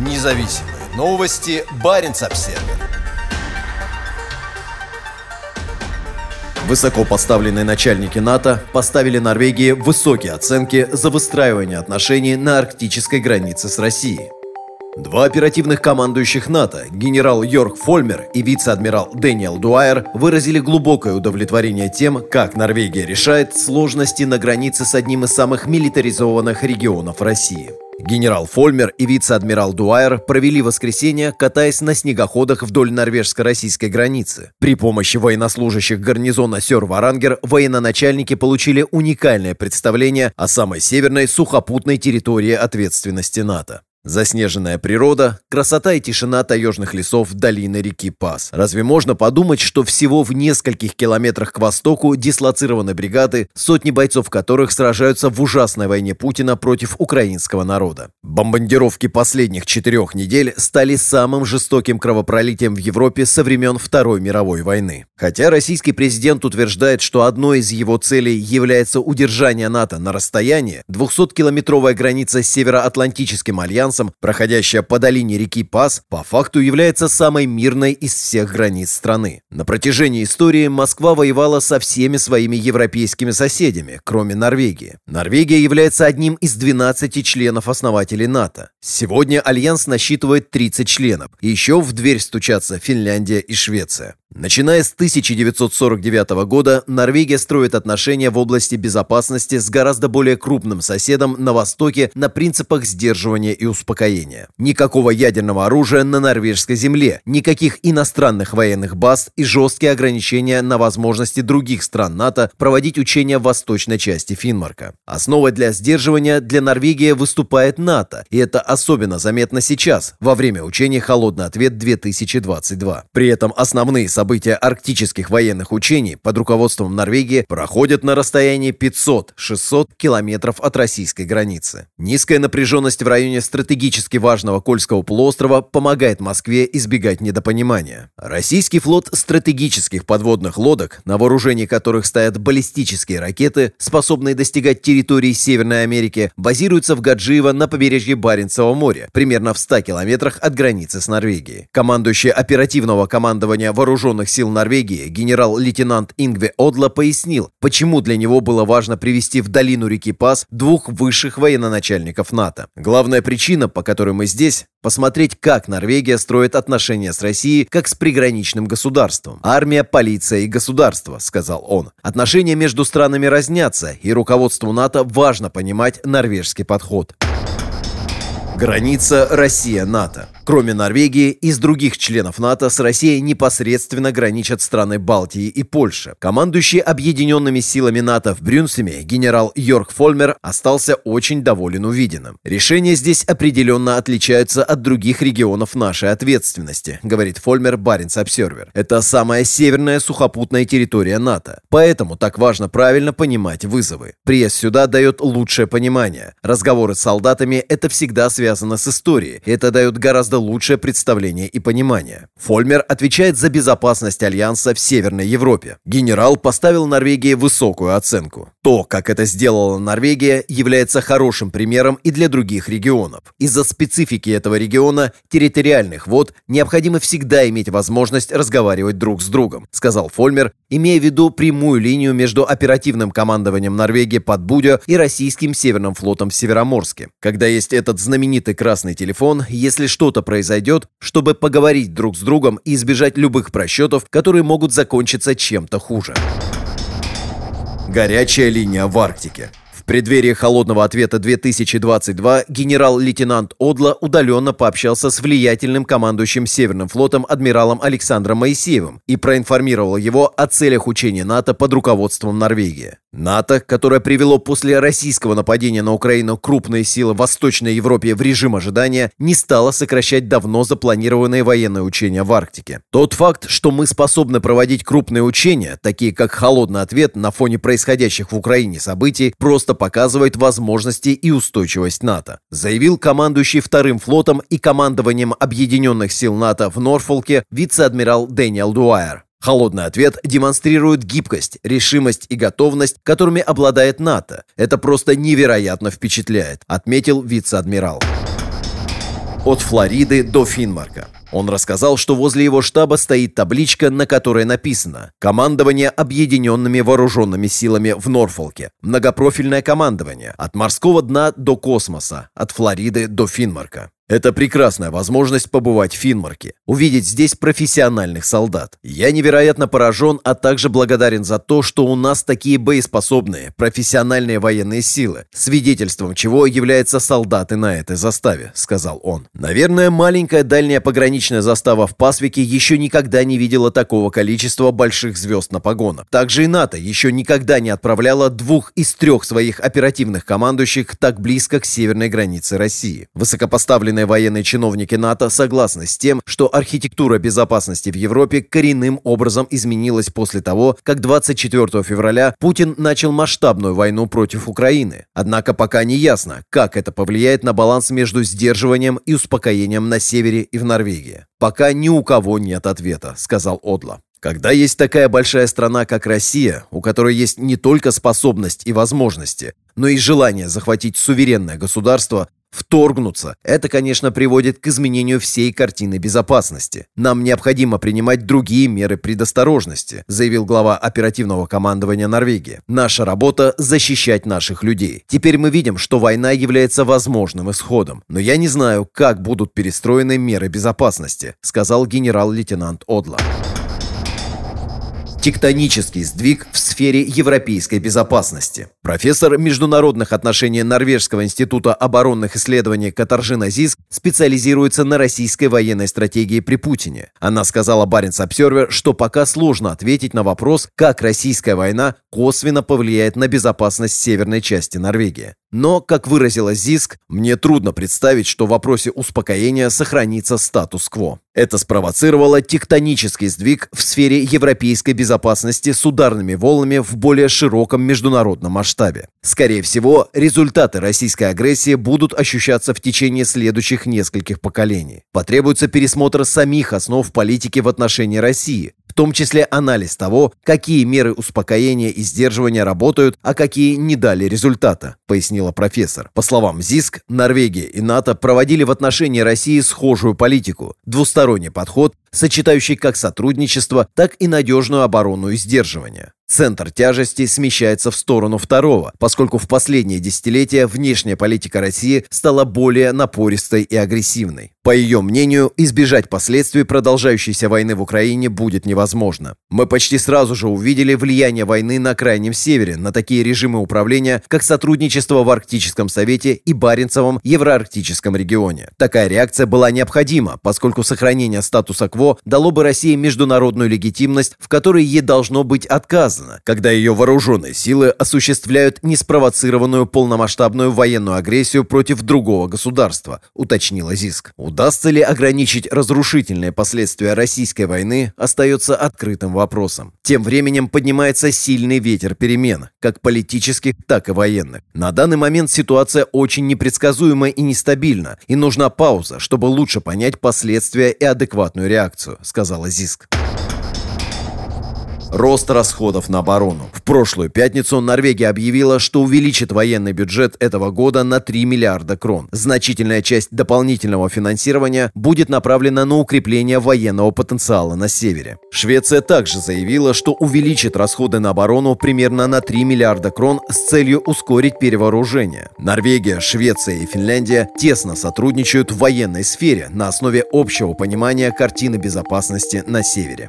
Независимые новости. Барин обсерва Высоко поставленные начальники НАТО поставили Норвегии высокие оценки за выстраивание отношений на арктической границе с Россией. Два оперативных командующих НАТО, генерал Йорк Фольмер и вице-адмирал Дэниел Дуайер, выразили глубокое удовлетворение тем, как Норвегия решает сложности на границе с одним из самых милитаризованных регионов России. Генерал Фольмер и вице-адмирал Дуайер провели воскресенье, катаясь на снегоходах вдоль норвежско-российской границы. При помощи военнослужащих гарнизона Сёр-Варангер военноначальники получили уникальное представление о самой северной сухопутной территории ответственности НАТО. Заснеженная природа, красота и тишина таежных лесов долины реки Пас. Разве можно подумать, что всего в нескольких километрах к востоку дислоцированы бригады, сотни бойцов которых сражаются в ужасной войне Путина против украинского народа? Бомбардировки последних четырех недель стали самым жестоким кровопролитием в Европе со времен Второй мировой войны. Хотя российский президент утверждает, что одной из его целей является удержание НАТО на расстоянии, 200-километровая граница с Североатлантическим альянсом альянсом, проходящая по долине реки Пас, по факту является самой мирной из всех границ страны. На протяжении истории Москва воевала со всеми своими европейскими соседями, кроме Норвегии. Норвегия является одним из 12 членов-основателей НАТО. Сегодня альянс насчитывает 30 членов, и еще в дверь стучатся Финляндия и Швеция. Начиная с 1949 года, Норвегия строит отношения в области безопасности с гораздо более крупным соседом на Востоке на принципах сдерживания и успокоения. Никакого ядерного оружия на норвежской земле, никаких иностранных военных баз и жесткие ограничения на возможности других стран НАТО проводить учения в восточной части Финмарка. Основой для сдерживания для Норвегии выступает НАТО, и это особенно заметно сейчас, во время учений «Холодный ответ-2022». При этом основные события арктических военных учений под руководством Норвегии проходят на расстоянии 500-600 километров от российской границы. Низкая напряженность в районе стратегически важного Кольского полуострова помогает Москве избегать недопонимания. Российский флот стратегических подводных лодок, на вооружении которых стоят баллистические ракеты, способные достигать территории Северной Америки, базируется в Гаджиево на побережье Баренцева моря, примерно в 100 километрах от границы с Норвегией. Командующий оперативного командования вооруженных сил Норвегии генерал-лейтенант Ингве Одла пояснил, почему для него было важно привести в долину реки Пас двух высших военноначальников НАТО. Главная причина, по которой мы здесь, посмотреть, как Норвегия строит отношения с Россией как с приграничным государством. Армия, полиция и государство, сказал он. Отношения между странами разнятся, и руководству НАТО важно понимать норвежский подход. Граница Россия-НАТО. Кроме Норвегии, из других членов НАТО с Россией непосредственно граничат страны Балтии и Польши. Командующий объединенными силами НАТО в Брюнсеме генерал Йорк Фольмер остался очень доволен увиденным. Решения здесь определенно отличаются от других регионов нашей ответственности, говорит Фольмер Баренц Обсервер. Это самая северная сухопутная территория НАТО. Поэтому так важно правильно понимать вызовы. Приезд сюда дает лучшее понимание. Разговоры с солдатами – это всегда связано связано с историей. Это дает гораздо лучшее представление и понимание. Фольмер отвечает за безопасность Альянса в Северной Европе. Генерал поставил Норвегии высокую оценку. То, как это сделала Норвегия, является хорошим примером и для других регионов. Из-за специфики этого региона, территориальных вод, необходимо всегда иметь возможность разговаривать друг с другом, сказал Фольмер, имея в виду прямую линию между оперативным командованием Норвегии под Будё и российским Северным флотом в Североморске. Когда есть этот знаменитый знаменитый красный телефон, если что-то произойдет, чтобы поговорить друг с другом и избежать любых просчетов, которые могут закончиться чем-то хуже. Горячая линия в Арктике преддверии холодного ответа 2022 генерал-лейтенант Одла удаленно пообщался с влиятельным командующим Северным флотом адмиралом Александром Моисеевым и проинформировал его о целях учения НАТО под руководством Норвегии. НАТО, которое привело после российского нападения на Украину крупные силы Восточной Европе в режим ожидания, не стало сокращать давно запланированные военные учения в Арктике. Тот факт, что мы способны проводить крупные учения, такие как холодный ответ на фоне происходящих в Украине событий, просто показывает возможности и устойчивость НАТО, заявил командующий вторым флотом и командованием Объединенных сил НАТО в Норфолке вице-адмирал Дэниел Дуайер. Холодный ответ демонстрирует гибкость, решимость и готовность, которыми обладает НАТО. Это просто невероятно впечатляет, отметил вице-адмирал. От Флориды до Финмарка. Он рассказал, что возле его штаба стоит табличка, на которой написано «Командование объединенными вооруженными силами в Норфолке. Многопрофильное командование. От морского дна до космоса. От Флориды до Финмарка». Это прекрасная возможность побывать в Финмарке, увидеть здесь профессиональных солдат. Я невероятно поражен, а также благодарен за то, что у нас такие боеспособные, профессиональные военные силы, свидетельством чего являются солдаты на этой заставе, сказал он. Наверное, маленькая дальняя пограничная застава в Пасвике еще никогда не видела такого количества больших звезд на погонах. Также и НАТО еще никогда не отправляла двух из трех своих оперативных командующих так близко к северной границе России. Высокопоставленные Верховные военные чиновники НАТО согласны с тем, что архитектура безопасности в Европе коренным образом изменилась после того, как 24 февраля Путин начал масштабную войну против Украины. Однако пока не ясно, как это повлияет на баланс между сдерживанием и успокоением на севере и в Норвегии. «Пока ни у кого нет ответа», — сказал Одло. Когда есть такая большая страна, как Россия, у которой есть не только способность и возможности, но и желание захватить суверенное государство, вторгнуться. Это, конечно, приводит к изменению всей картины безопасности. Нам необходимо принимать другие меры предосторожности, заявил глава оперативного командования Норвегии. Наша работа – защищать наших людей. Теперь мы видим, что война является возможным исходом. Но я не знаю, как будут перестроены меры безопасности, сказал генерал-лейтенант Одла. Тектонический сдвиг в сфере европейской безопасности. Профессор международных отношений Норвежского института оборонных исследований Катаржина Зиск специализируется на российской военной стратегии при Путине. Она сказала Баренц Обсервер, что пока сложно ответить на вопрос, как российская война косвенно повлияет на безопасность северной части Норвегии. Но, как выразила Зиск, мне трудно представить, что в вопросе успокоения сохранится статус-кво. Это спровоцировало тектонический сдвиг в сфере европейской безопасности с ударными волнами в более широком международном масштабе. Скорее всего, результаты российской агрессии будут ощущаться в течение следующих нескольких поколений. Потребуется пересмотр самих основ политики в отношении России, в том числе анализ того, какие меры успокоения и сдерживания работают, а какие не дали результата, пояснила профессор. По словам ЗИСК, Норвегия и НАТО проводили в отношении России схожую политику, двусторонний подход, сочетающий как сотрудничество, так и надежную оборону и сдерживание. Центр тяжести смещается в сторону второго, поскольку в последние десятилетия внешняя политика России стала более напористой и агрессивной. По ее мнению, избежать последствий продолжающейся войны в Украине будет невозможно. Мы почти сразу же увидели влияние войны на Крайнем Севере на такие режимы управления, как сотрудничество в Арктическом Совете и Баренцевом Евроарктическом регионе. Такая реакция была необходима, поскольку сохранение статуса кво дало бы России международную легитимность, в которой ей должно быть отказано когда ее вооруженные силы осуществляют неспровоцированную полномасштабную военную агрессию против другого государства, уточнила ЗИСК. Удастся ли ограничить разрушительные последствия российской войны, остается открытым вопросом. Тем временем поднимается сильный ветер перемен, как политических, так и военных. На данный момент ситуация очень непредсказуема и нестабильна, и нужна пауза, чтобы лучше понять последствия и адекватную реакцию, сказала ЗИСК. Рост расходов на оборону. В прошлую пятницу Норвегия объявила, что увеличит военный бюджет этого года на 3 миллиарда крон. Значительная часть дополнительного финансирования будет направлена на укрепление военного потенциала на севере. Швеция также заявила, что увеличит расходы на оборону примерно на 3 миллиарда крон с целью ускорить перевооружение. Норвегия, Швеция и Финляндия тесно сотрудничают в военной сфере на основе общего понимания картины безопасности на севере.